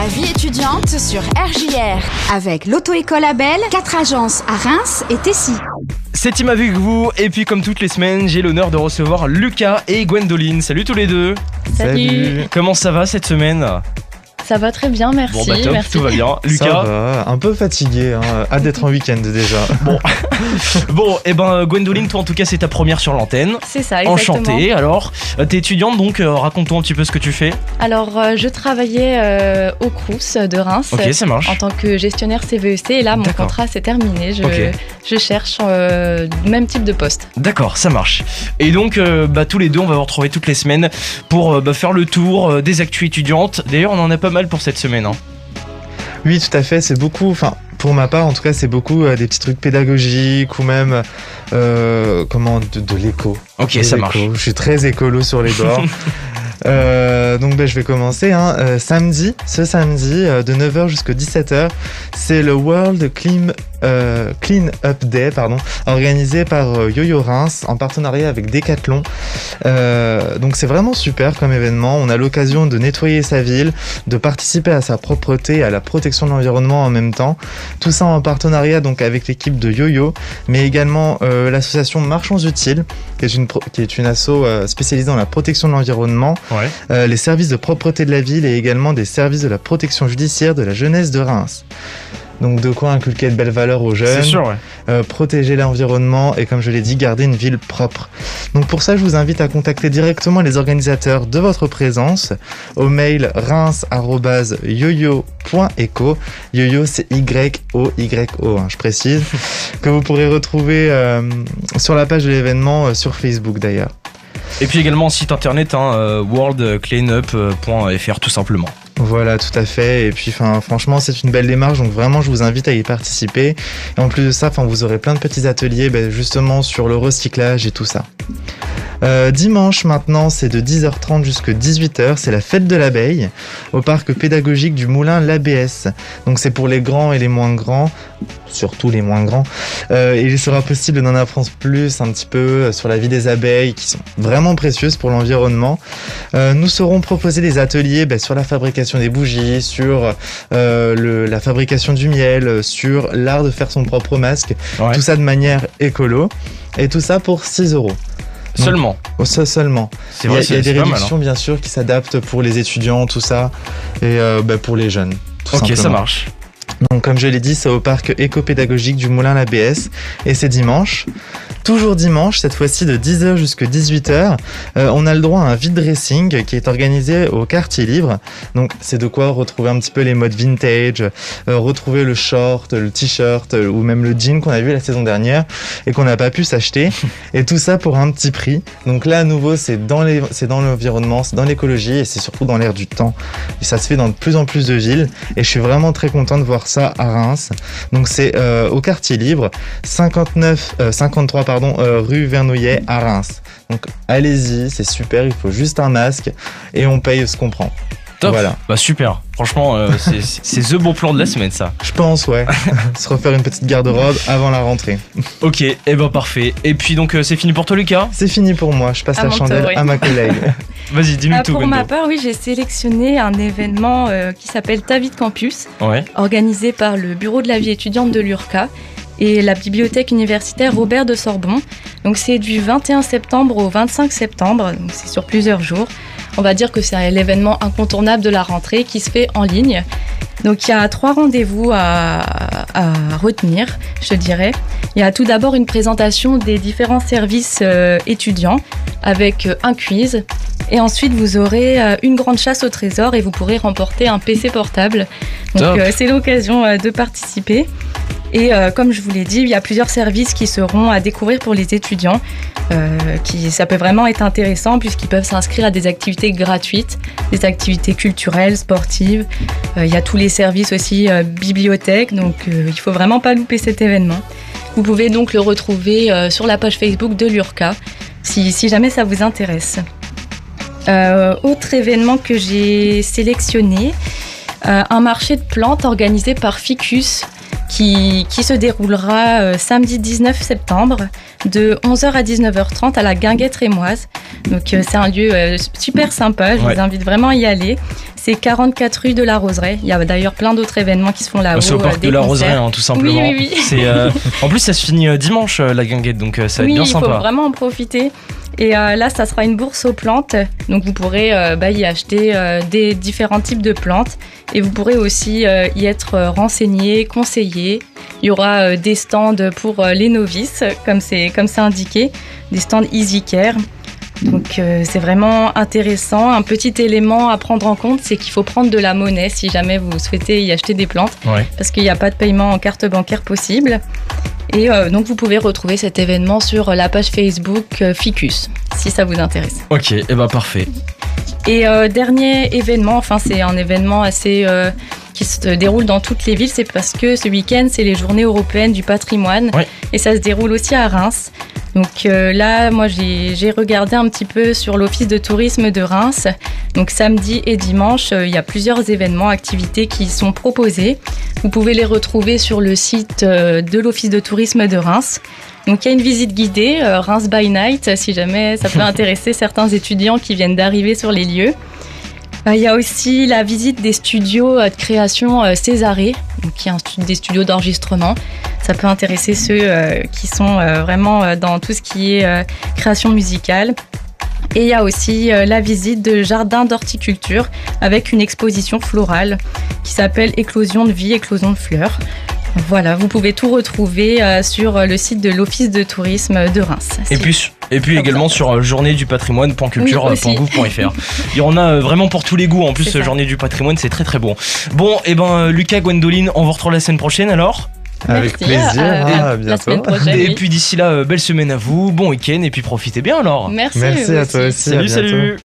La vie étudiante sur RJR avec l'auto-école Abel, 4 agences à Reims et Tessy. C'est Tim avec vous et puis comme toutes les semaines j'ai l'honneur de recevoir Lucas et Gwendoline. Salut tous les deux Salut. Comment ça va cette semaine? Ça va très bien, merci. Bon bah top, merci. tout va bien. Ça Lucas va, un peu fatigué, hein. hâte d'être en week-end déjà. Bon et ben Gwendoline toi en tout cas c'est ta première sur l'antenne. C'est ça, exactement. Enchantée alors. Euh, T'es étudiante donc euh, raconte-toi un petit peu ce que tu fais. Alors, euh, je travaillais euh, au Crous de Reims Ok ça marche. en tant que gestionnaire CVEC et là, mon contrat s'est terminé. Je, Ok. je cherche euh, le même type de poste. D'accord, ça marche. Et donc, euh, bah, tous les deux, on va vous retrouver toutes les semaines pour euh, bah, faire le tour euh, des actus étudiantes. D'ailleurs, on en a pas mal pour cette semaine. hein. Oui, tout à fait, c'est beaucoup, enfin, pour ma part en tout cas, c'est beaucoup euh, des petits trucs pédagogiques ou même, euh, comment, de, de l'éco. Ok, De ça marche. Je suis très écolo sur les bords. Euh, donc ben, je vais commencer. Hein. Euh, samedi, ce samedi, euh, de 9h jusqu'à 17h, c'est le World Clean, euh, Clean Up Day, pardon, organisé par euh, Yo-Yo Reims en partenariat avec Decathlon. Donc c'est vraiment super comme événement. On a l'occasion de nettoyer sa ville, de participer à sa propreté et à la protection de l'environnement en même temps. Tout ça en partenariat donc avec l'équipe de Yo-Yo, mais également l'association Marchands Utiles, qui est une, qui est une asso spécialisée dans la protection de l'environnement, Ouais. euh, les services de propreté de la ville et également des services de la protection judiciaire de la jeunesse de Reims. Donc de quoi inculquer de belles valeurs aux jeunes, sûr, ouais. euh, protéger l'environnement et comme je l'ai dit, garder une ville propre. Donc pour ça, je vous invite à contacter directement les organisateurs de votre présence au mail reims@yoyo.eco. Yoyo c'est Y-O-Y-O, hein, je précise, que vous pourrez retrouver euh, sur la page de l'événement euh, sur Facebook d'ailleurs. Et puis également site internet, hein, euh, worldcleanup.fr tout simplement. Voilà, tout à fait. Et puis, franchement, c'est une belle démarche. Donc, vraiment, je vous invite à y participer. Et en plus de ça, vous aurez plein de petits ateliers, ben, justement, sur le recyclage et tout ça. Euh, dimanche maintenant, c'est de 10h30 jusqu'à 18h, c'est la fête de l'abeille au parc pédagogique du Moulin l'ABS. Donc c'est pour les grands et les moins grands, surtout les moins grands. Euh, il sera possible d'en apprendre plus un petit peu euh, sur la vie des abeilles qui sont vraiment précieuses pour l'environnement. Euh, nous serons proposés des ateliers ben, sur la fabrication des bougies, sur euh, le- la fabrication du miel, sur l'art de faire son propre masque, Ouais. tout ça de manière écolo. Et tout ça pour 6 euros. Seulement. Oh, Ça seulement. C'est Il y a, il y a des mal. réductions bien sûr qui s'adaptent pour les étudiants, tout ça, et bah, pour les jeunes. tout hein. Ok, ça marche. Donc comme je l'ai dit, c'est au parc éco-pédagogique du Moulin l'ABS et c'est dimanche. Toujours dimanche, cette fois-ci de 10h jusqu'à 18h, euh, on a le droit à un vide dressing qui est organisé au quartier libre. Donc c'est de quoi retrouver un petit peu les modes vintage, euh, retrouver le short, le t-shirt euh, ou même le jean qu'on a vu la saison dernière et qu'on n'a pas pu s'acheter. Et tout ça pour un petit prix. Donc là à nouveau c'est dans l'environnement, c'est dans l'écologie et c'est surtout dans l'air du temps. Et ça se fait dans de plus en plus de villes et je suis vraiment très content de voir ça à Reims. Donc c'est euh, au quartier libre, 59, euh, 53 pardon, euh, rue Vernouillet à Reims. Donc allez-y, c'est super, il faut juste un masque et on paye ce qu'on prend. Top. Voilà. Bah super. Franchement, euh, c'est- the bon plan de la semaine ça. Je pense, ouais. Se refaire une petite garde-robe avant la rentrée. Ok, et ben parfait. Et puis donc euh, c'est fini pour toi Lucas? C'est fini pour moi, je passe À la chandelle tour, oui. à ma collègue. Vas-y, dis-nous Ah, tout pour ma part, oui, j'ai sélectionné un événement euh, qui s'appelle Ta vie de campus, Ouais. organisé par le Bureau de la vie étudiante de l'URCA et la bibliothèque universitaire Robert de Sorbon. Donc c'est du 21 septembre au 25 septembre, donc c'est sur plusieurs jours. On va dire que c'est l'événement incontournable de la rentrée qui se fait en ligne. Donc il y a trois rendez-vous à, à retenir, je dirais. Il y a tout d'abord une présentation des différents services euh, étudiants avec euh, un quiz. Et ensuite, vous aurez euh, une grande chasse au trésor et vous pourrez remporter un PC portable. Donc euh, c'est l'occasion de participer. Et euh, comme je vous l'ai dit, il y a plusieurs services qui seront à découvrir pour les étudiants. Euh, qui, ça peut vraiment être intéressant puisqu'ils peuvent s'inscrire à des activités gratuites, des activités culturelles, sportives. Euh, il y a tous les services aussi euh, bibliothèque, donc il faut vraiment pas louper cet événement. Vous pouvez donc le retrouver sur la page Facebook de l'URCA si, jamais ça vous intéresse. Autre événement que j'ai sélectionné, un marché de plantes organisé par Ficus qui, qui se déroulera euh, samedi 19 septembre de 11h à 19h30 à la Guinguette Rémoise. Donc euh, c'est un lieu euh, super sympa, je Ouais. vous invite vraiment à y aller. C'est 44 rue de la Roseraie. Il y a d'ailleurs plein d'autres événements qui se font là-haut. C'est au parc de la. Roseraie, hein, tout simplement. Oui, oui, oui. En plus, ça se finit dimanche, la guinguette, donc ça va être bien il faut sympa. vraiment en profiter. Et euh, là, ça sera une bourse aux plantes. Donc, vous pourrez euh, bah, y acheter euh, des différents types de plantes. Et vous pourrez aussi y être renseigné, conseillé. Il y aura des stands pour les novices, comme c'est comme c'est indiqué, des stands Easy Care. Donc euh, c'est vraiment intéressant. Un petit élément à prendre en compte, c'est qu'il faut prendre de la monnaie si jamais vous souhaitez y acheter des plantes Ouais. parce qu'il n'y a pas de paiement en carte bancaire possible. Et euh, donc vous pouvez retrouver cet événement sur la page Facebook euh, Ficus, si ça vous intéresse. Ok, et bah parfait. Et euh, dernier événement, enfin c'est un événement assez euh, qui se déroule dans toutes les villes, c'est parce que ce week-end c'est les Journées européennes du patrimoine et ça se déroule aussi à Reims. Donc euh, là, moi j'ai regardé un petit peu sur l'office de tourisme de Reims. Donc samedi et dimanche, euh, il y a plusieurs événements, activités qui sont proposés. Vous pouvez les retrouver sur le site euh, de l'office de tourisme de Reims. Donc il y a une visite guidée, Reims by Night, si jamais ça peut intéresser certains étudiants qui viennent d'arriver sur les lieux. Il y a aussi la visite des studios de création Césarée, qui est un stu- des studios d'enregistrement. Ça peut intéresser ceux euh, qui sont euh, vraiment euh, dans tout ce qui est création musicale. Et il y a aussi la visite de jardin d'horticulture avec une exposition florale qui s'appelle Éclosion de vie, éclosion de fleurs. Voilà, vous pouvez tout retrouver sur le site de l'Office de tourisme de Reims. Et puis, et puis également sur journée du patrimoine.culture.gouv.fr. Il y en a vraiment pour tous les goûts. En plus, journée du patrimoine, c'est très très bon. Bon, et ben euh, Lucas, Gwendoline, on vous retrouve la semaine prochaine alors? Avec Merci, plaisir. à- ah, à bientôt. prochaine. Et oui. puis d'ici là, euh, belle semaine à vous, bon week-end et puis profitez bien alors. Merci, Merci vous à toi aussi. à Salut, bientôt. salut.